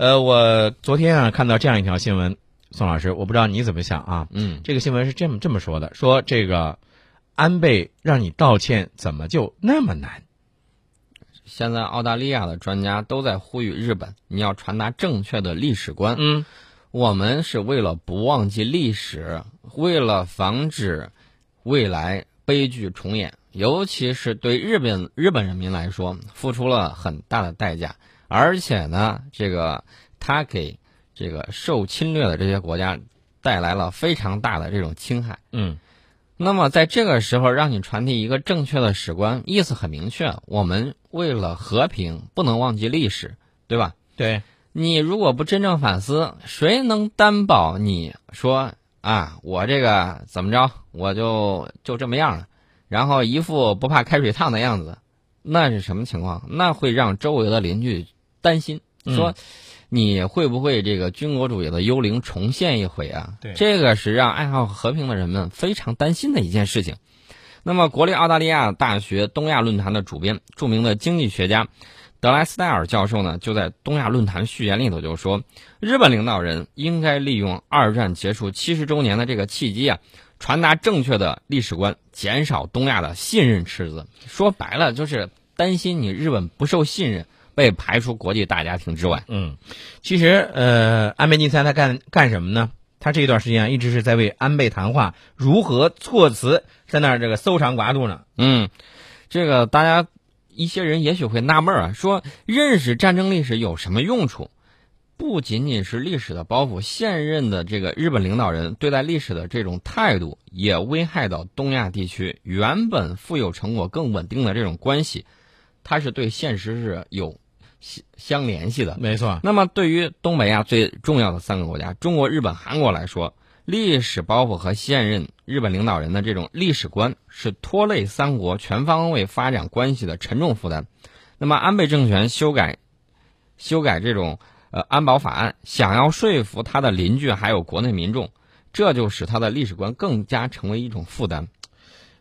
呃，我昨天啊看到这样一条新闻，宋老师，我不知道你怎么想啊？嗯，这个新闻是这么这么说的：说这个安倍让你道歉，怎么就那么难？现在澳大利亚的专家都在呼吁日本，你要传达正确的历史观。嗯，我们是为了不忘记历史，为了防止未来悲剧重演，尤其是对日本日本人民来说，付出了很大的代价，而且呢，这个他给这个受侵略的这些国家带来了非常大的这种侵害。嗯，那么在这个时候，让你传递一个正确的史观，意思很明确，我们为了和平，不能忘记历史，对吧？对，你如果不真正反思，谁能担保你说啊，我这个怎么着，我就就这么样了，然后一副不怕开水烫的样子，那是什么情况？那会让周围的邻居担心，说你会不会这个军国主义的幽灵重现一回啊？对这个是让爱好和平的人们非常担心的一件事情。那么，国立澳大利亚大学东亚论坛的主编、著名的经济学家德莱斯戴尔教授呢，就在东亚论坛序言里头就说，日本领导人应该利用二战结束七十周年的这个契机啊，传达正确的历史观，减少东亚的信任赤字。说白了，就是担心你日本不受信任，被排除国际大家庭之外。嗯，其实呃，安倍晋三他干干什么呢？他这一段时间啊，一直是在为安倍谈话如何措辞在那儿这个搜肠刮肚呢。嗯，这个大家一些人也许会纳闷啊，说认识战争历史有什么用处？不仅仅是历史的包袱，现任的这个日本领导人对待历史的这种态度，也危害到东亚地区原本富有成果、更稳定的这种关系，它是对现实是有相相联系的。没错，那么，对于东北亚最重要的三个国家——中国、日本、韩国来说，历史包袱和现任日本领导人的这种历史观是拖累三国全方位发展关系的沉重负担。那么，安倍政权修改修改这种呃安保法案，想要说服他的邻居还有国内民众，这就使他的历史观更加成为一种负担。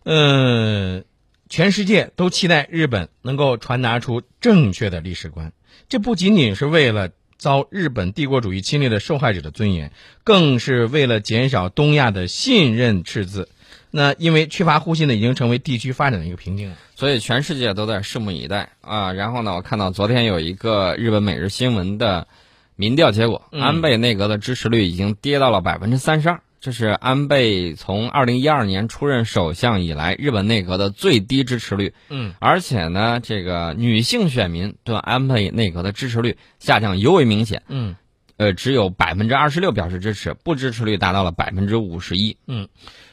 呃，全世界都期待日本能够传达出正确的历史观，这不仅仅是为了遭日本帝国主义侵略的受害者的尊严，更是为了减少东亚的信任赤字。那因为缺乏互信呢，已经成为地区发展的一个瓶颈了。所以全世界都在拭目以待啊！然后呢，我看到昨天有一个日本每日新闻的民调结果，嗯安倍内阁的支持率已经跌到了百分之三十二，这是安倍从二零一二年出任首相以来日本内阁的最低支持率。嗯，而且呢，这个女性选民对安倍内阁的支持率下降尤为明显，嗯，呃，只有百分之二十六表示支持，不支持率达到了百分之五十一。嗯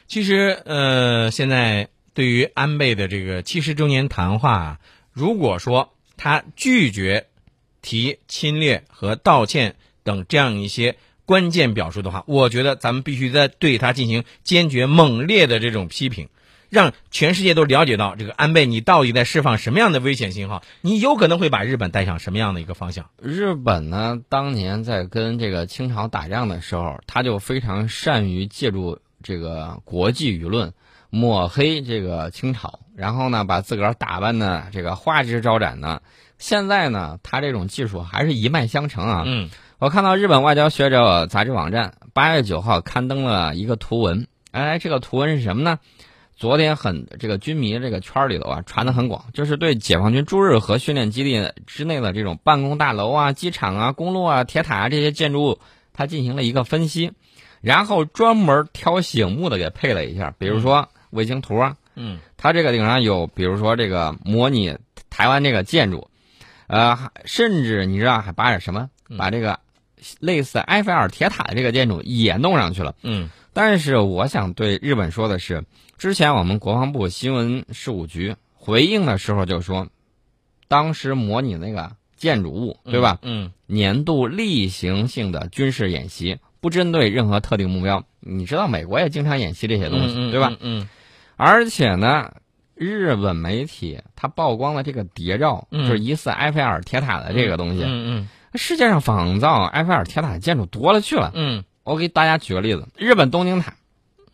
其实呃，现在对于安倍的这个七十周年谈话啊，如果说他拒绝提侵略和道歉等这样一些关键表述的话，我觉得咱们必须在对他进行坚决猛烈的这种批评，让全世界都了解到这个安倍你到底在释放什么样的危险信号，你有可能会把日本带向什么样的一个方向。日本呢，当年在跟这个清朝打仗的时候，他就非常善于借助这个国际舆论抹黑这个清朝，然后呢，把自个儿打扮的这个花枝招展的。现在呢，他这种技术还是一脉相承啊。嗯我看到日本外交学者杂志网站八月九号刊登了一个图文，哎，这个图文是什么呢？昨天很这个军迷这个圈儿里头啊传的很广，就是对解放军驻日和训练基地之内的这种办公大楼啊、机场啊、公路啊、铁塔啊这些建筑物，它进行了一个分析，然后专门挑醒目的给配了一下，比如说卫星图啊，嗯。它这个顶上有，比如说这个模拟台湾这个建筑，呃，甚至你知道还把点什么，把这个类似埃菲尔铁塔的这个建筑也弄上去了。嗯但是我想对日本说的是，之前我们国防部新闻事务局回应的时候就说，当时模拟那个建筑物，对吧？嗯年度例行性的军事演习，不针对任何特定目标。你知道美国也经常演习这些东西，嗯对吧？？嗯而且呢，日本媒体它曝光了这个谍照，嗯就是疑似埃菲尔铁塔的这个东西。嗯世界上仿造埃菲尔铁塔的建筑多了去了。嗯我给大家举个例子，日本东京塔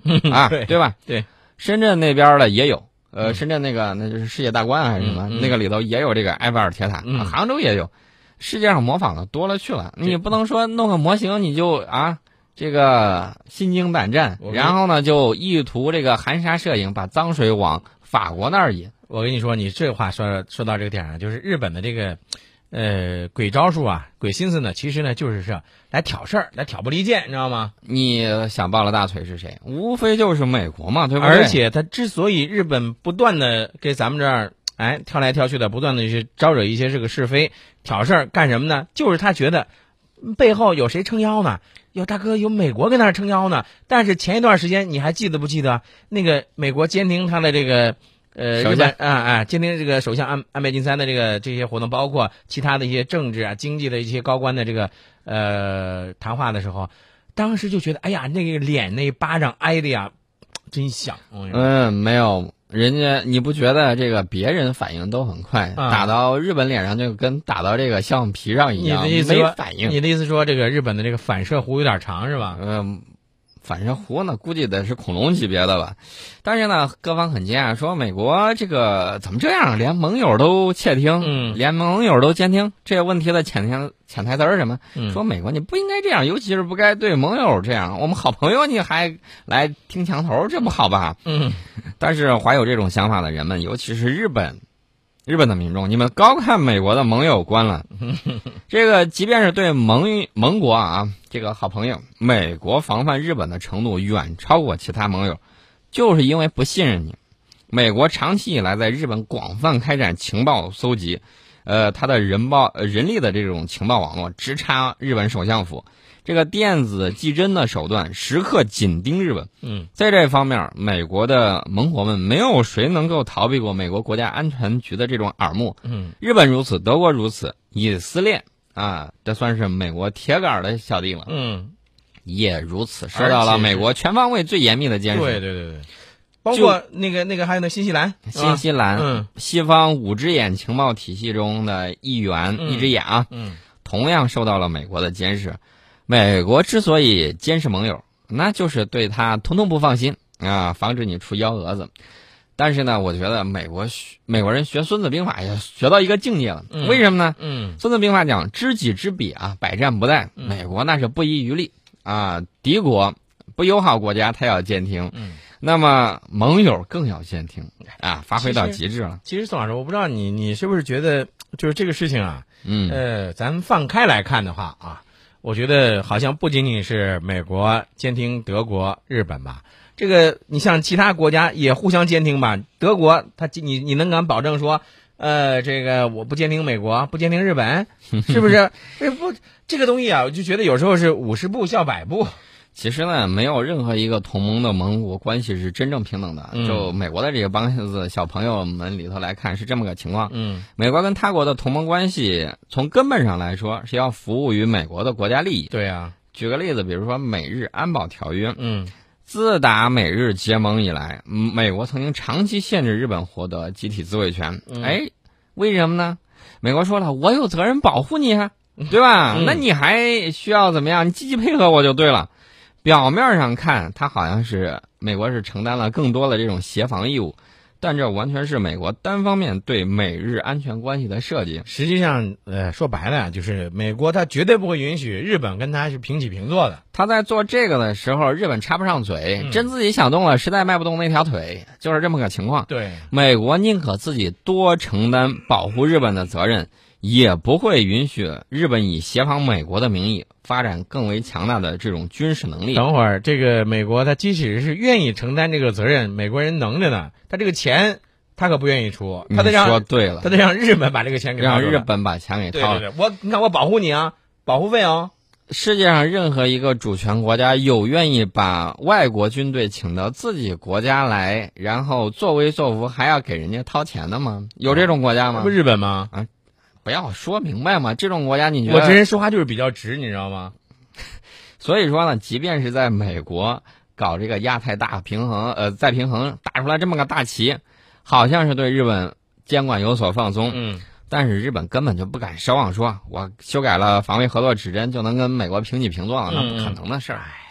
嗯 啊，对对吧？对，深圳那边的也有，呃，嗯深圳那个那就是世界大观还是什么，那个里头也有这个埃菲尔铁塔，杭州也有。世界上模仿的多了去了，你不能说弄个模型你就啊这个心惊胆战，然后呢就意图这个含沙射影，把脏水往法国那儿引。我跟你说，你这话说说到这个点上，就是日本的这个呃鬼招数啊、鬼心思呢，其实呢就是是来挑事儿、来挑拨离间，你知道吗？你想抱了大腿是谁？无非就是美国嘛，对不对？而且他之所以日本不断的给咱们这儿哎跳来跳去的，不断的去招惹一些这个是非、挑事儿，干什么呢？就是他觉得背后有谁撑腰呢？有大哥，有美国跟那儿撑腰呢。但是前一段时间你还记得不记得那个美国监听他的这个？呃，日本啊啊，今天这个首相安安倍晋三的这个这些活动，包括其他的一些政治啊、经济的一些高官的这个呃谈话的时候，当时就觉得，哎呀，那个脸那巴掌挨的呀，真响。嗯，没有，人家你不觉得这个别人反应都很快，打到日本脸上就跟打到这个橡皮上一样，你的意思没反应？你的意思说这个日本的这个反射弧有点长是吧？嗯。反射弧呢，估计得是恐龙级别的吧，但是呢，各方很惊讶，说美国这个怎么这样，连盟友都窃听，嗯，连盟友都监听，这个问题的潜台潜台词是什么？嗯，说美国你不应该这样，尤其是不该对盟友这样，我们好朋友你还来听墙头，这不好吧？嗯，但是怀有这种想法的人们，尤其是日本。日本的民众，你们高看美国的盟友观了。这个即便是对盟盟国啊，这个好朋友，美国防范日本的程度远超过其他盟友，就是因为不信任你。美国长期以来在日本广泛开展情报搜集，呃，他的人报人力的这种情报网络直插日本首相府。这个电子技侦的手段时刻紧盯日本。嗯，在这方面，美国的盟国们没有谁能够逃避过美国国家安全局的这种耳目。嗯，日本如此，德国如此，以色列啊，这算是美国铁杆的小弟了。嗯，也如此，受到了美国全方位最严密的监视。对对对对，包括那个那个还有那新西兰，新西兰，嗯，西方五只眼情报体系中的一员，一只眼啊，嗯，同样受到了美国的监视。美国之所以监视盟友，那就是对他通通不放心啊，防止你出幺蛾子。但是呢，我觉得美国美国人学《孙子兵法》也学到一个境界了。为什么呢？嗯，《孙子兵法》讲知己知彼啊，百战不殆。美国那是不遗余力啊，敌国不友好国家他要监听，嗯，那么盟友更要监听啊，发挥到极致了。其实宋老师，我不知道你你是不是觉得，就是这个事情啊，嗯，呃，咱放开来看的话啊。我觉得好像不仅仅是美国监听德国、日本吧，这个你像其他国家也互相监听吧。德国他你你能敢保证说，呃，这个我不监听美国，不监听日本，是不是？这不这个东西啊，我就觉得有时候是五十步笑百步。其实呢，没有任何一个同盟的盟国关系是真正平等的。就美国的这个帮子小朋友们里头来看，是这么个情况。嗯，美国跟他国的同盟关系，从根本上来说是要服务于美国的国家利益。对呀，举个例子，比如说美日安保条约。嗯，自打美日结盟以来，美国曾经长期限制日本获得集体自卫权。哎，为什么呢？美国说了，我有责任保护你啊，对吧？那你还需要怎么样？你积极配合我就对了。表面上看，它好像是美国是承担了更多的这种协防义务，但这完全是美国单方面对美日安全关系的设计。实际上，呃，说白了就是美国它绝对不会允许日本跟它是平起平坐的。他在做这个的时候，日本插不上嘴，真自己想动了，实在迈不动那条腿，就是这么个情况。对，美国宁可自己多承担保护日本的责任。也不会允许日本以协防美国的名义发展更为强大的这种军事能力。等会儿，这个美国他即使是愿意承担这个责任，美国人能着呢，他这个钱他可不愿意出，他得让说对了，他得让日本把这个钱给让日本把钱给掏。对对对，我你看我保护你啊，保护费啊。世界上任何一个主权国家有愿意把外国军队请到自己国家来，然后作威作福，还要给人家掏钱的吗？有这种国家吗？不日本吗？啊。不要说明白嘛！这种国家你觉得我这人说话就是比较直，你知道吗？所以说呢，即便是在美国搞这个亚太大平衡，呃，再平衡打出来这么个大旗，好像是对日本监管有所放松，嗯，但是日本根本就不敢奢望说，我修改了防卫合作指针就能跟美国平起平坐了，那不可能的事儿。哎，对。